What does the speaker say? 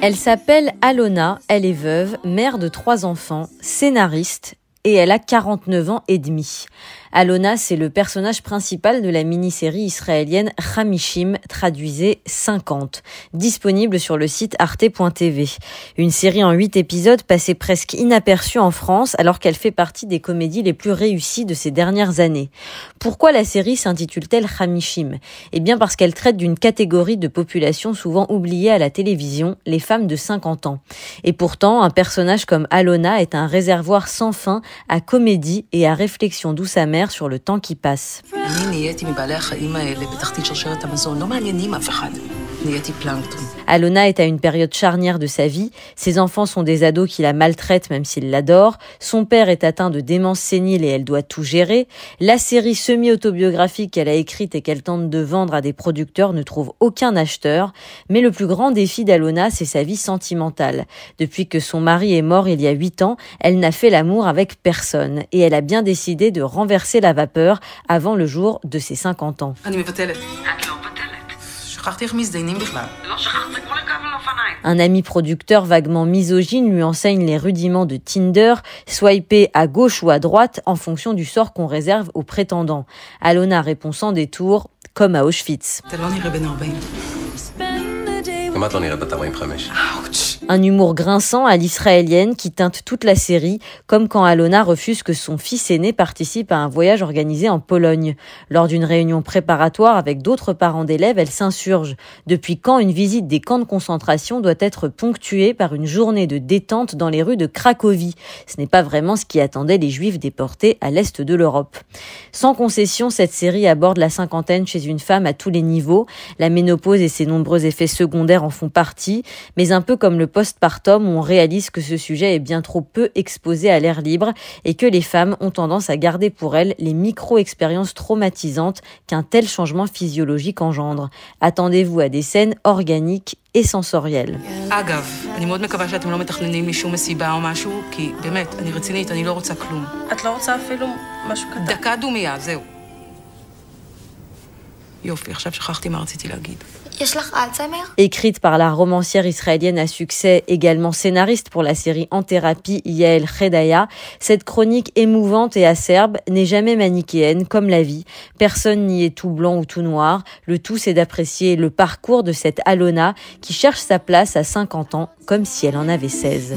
Elle s'appelle Alona, elle est veuve, mère de trois enfants, scénariste et elle a 49 ans et demi. Alona, c'est le personnage principal de la mini-série israélienne Hamishim, traduisée 50, disponible sur le site arte.tv. Une série en 8 épisodes passée presque inaperçue en France alors qu'elle fait partie des comédies les plus réussies de ces dernières années. Pourquoi la série s'intitule-t-elle Hamishim Eh bien parce qu'elle traite d'une catégorie de population souvent oubliée à la télévision, les femmes de 50 ans. Et pourtant, un personnage comme Alona est un réservoir sans fin à comédie et à réflexion douce amère sur le temps qui passe. Alona est à une période charnière de sa vie. Ses enfants sont des ados qui la maltraitent même s'ils l'adorent. Son père est atteint de démence sénile et elle doit tout gérer. La série semi-autobiographique qu'elle a écrite et qu'elle tente de vendre à des producteurs ne trouve aucun acheteur. Mais le plus grand défi d'Alona, c'est sa vie sentimentale. Depuis que son mari est mort il y a huit ans, elle n'a fait l'amour avec personne et elle a bien décidé de renverser la vapeur avant le jour de ses 50 ans. Un ami producteur vaguement misogyne lui enseigne les rudiments de Tinder, swiper à gauche ou à droite en fonction du sort qu'on réserve aux prétendants. Alona répond sans détour, comme à Auschwitz. Un humour grinçant à l'israélienne qui teinte toute la série, comme quand Alona refuse que son fils aîné participe à un voyage organisé en Pologne. Lors d'une réunion préparatoire avec d'autres parents d'élèves, elle s'insurge. Depuis quand une visite des camps de concentration doit être ponctuée par une journée de détente dans les rues de Cracovie? Ce n'est pas vraiment ce qui attendait les juifs déportés à l'est de l'Europe. Sans concession, cette série aborde la cinquantaine chez une femme à tous les niveaux. La ménopause et ses nombreux effets secondaires en font partie, mais un peu comme le postpartum où on réalise que ce sujet est bien trop peu exposé à l'air libre et que les femmes ont tendance à garder pour elles les micro-expériences traumatisantes qu'un tel changement physiologique engendre. Attendez-vous à des scènes organiques et sensorielles. Écrite par la romancière israélienne à succès, également scénariste pour la série En thérapie Yael Khedaya, cette chronique émouvante et acerbe n'est jamais manichéenne comme la vie. Personne n'y est tout blanc ou tout noir. Le tout, c'est d'apprécier le parcours de cette Alona qui cherche sa place à 50 ans comme si elle en avait 16.